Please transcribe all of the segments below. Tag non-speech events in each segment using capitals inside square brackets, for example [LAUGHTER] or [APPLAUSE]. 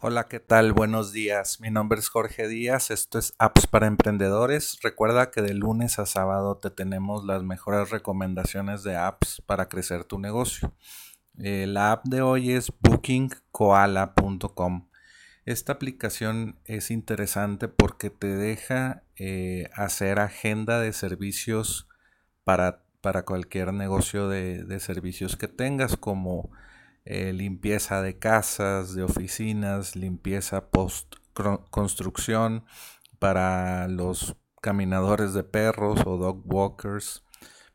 Hola, ¿qué tal? Buenos días. Mi nombre es Jorge Díaz. Esto es Apps para Emprendedores. Recuerda que de lunes a sábado te tenemos las mejores recomendaciones de apps para crecer tu negocio. Eh, la app de hoy es bookingkoala.com. Esta aplicación es interesante porque te deja eh, hacer agenda de servicios para, para cualquier negocio de, de servicios que tengas como eh, limpieza de casas, de oficinas, limpieza post construcción para los caminadores de perros o dog walkers,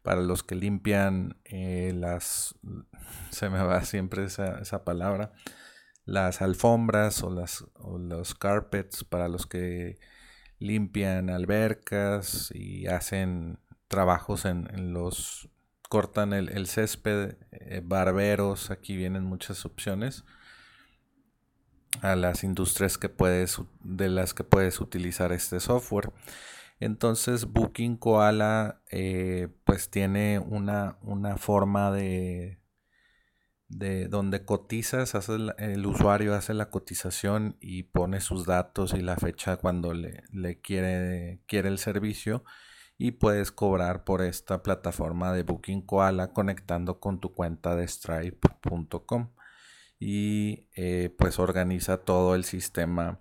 para los que limpian eh, las, [LAUGHS] se me va siempre esa, esa palabra, las alfombras o, las, o los carpets, para los que limpian albercas y hacen trabajos en, en los cortan el, césped, eh, barberos, aquí vienen muchas opciones a las industrias que puedes, de las que puedes utilizar este software. Entonces Booking Koala eh, pues tiene una, una forma de, de donde cotizas, el, usuario hace la cotización y pone sus datos y la fecha cuando le, le quiere, quiere el servicio y puedes cobrar por esta plataforma de Booking Koala conectando con tu cuenta de stripe.com y eh, pues organiza todo el sistema.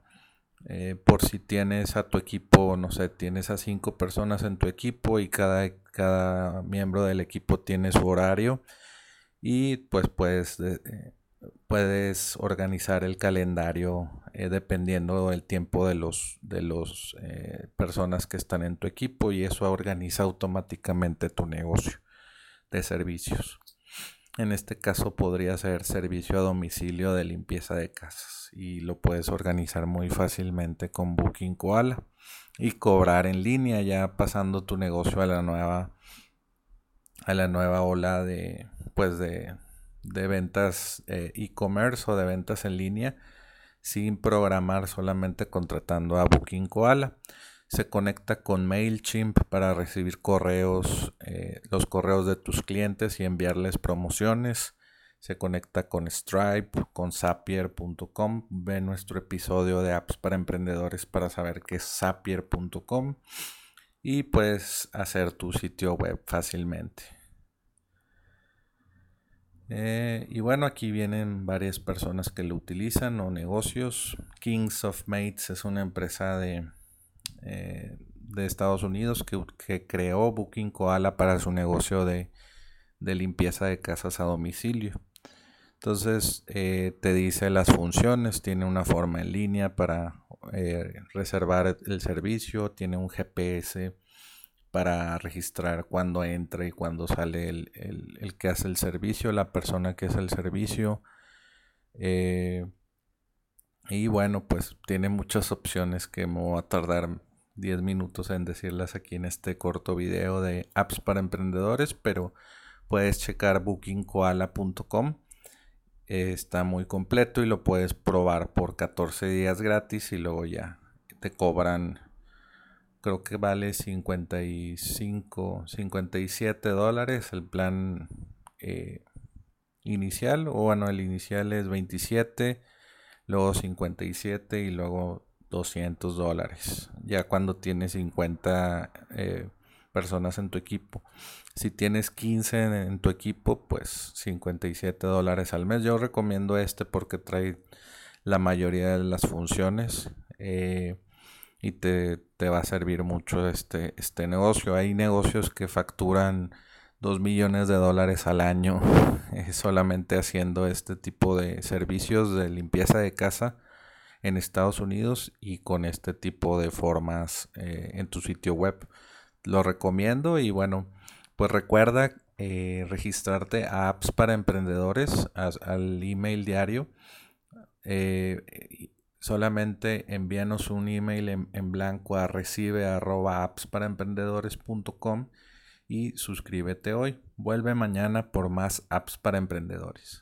Eh, por si tienes a tu equipo, no sé, tienes a cinco personas en tu equipo y cada, cada miembro del equipo tiene su horario y pues puedes eh, puedes organizar el calendario eh, dependiendo del tiempo de los de los eh, personas que están en tu equipo y eso organiza automáticamente tu negocio de servicios. En este caso podría ser servicio a domicilio de limpieza de casas y lo puedes organizar muy fácilmente con Booking Koala y cobrar en línea ya pasando tu negocio a la nueva a la nueva ola de pues de de ventas eh, e-commerce o de ventas en línea sin programar, solamente contratando a Booking Koala. Se conecta con MailChimp para recibir correos, eh, los correos de tus clientes y enviarles promociones. Se conecta con Stripe, con Zapier.com. Ve nuestro episodio de apps para emprendedores para saber qué es Zapier.com y puedes hacer tu sitio web fácilmente. Eh, y bueno, aquí vienen varias personas que lo utilizan o negocios. Kings of Mates es una empresa de, eh, de Estados Unidos que, creó Booking Koala para su negocio de, limpieza de casas a domicilio. Entonces eh, te dice las funciones, tiene una forma en línea para reservar el servicio, tiene un GPS para registrar cuando entra y cuando sale el, que hace el servicio, la persona que hace el servicio. Eh, y bueno, pues tiene muchas opciones que me voy a tardar 10 minutos en decirlas aquí en este corto video de apps para emprendedores, pero puedes checar bookingkoala.com. está muy completo y lo puedes probar por 14 días gratis y luego ya te cobran creo que vale 55, 57 dólares el plan eh, inicial, o bueno, el inicial es 27, luego 57 y luego 200 dólares, ya cuando tienes 50 eh, personas en tu equipo. Si tienes 15 en, tu equipo, pues 57 dólares al mes. Yo recomiendo este porque trae la mayoría de las funciones. Eh, y te, va a servir mucho este, este negocio. Hay negocios que facturan 2 millones de dólares al año eh, [LAUGHS] solamente haciendo este tipo de servicios de limpieza de casa en Estados Unidos y con este tipo de formas eh, en tu sitio web. Lo recomiendo y bueno, pues recuerda eh, registrarte a apps para emprendedores al email diario solamente envíanos un email en, blanco a recibe y suscríbete hoy. Vuelve mañana por más apps para emprendedores.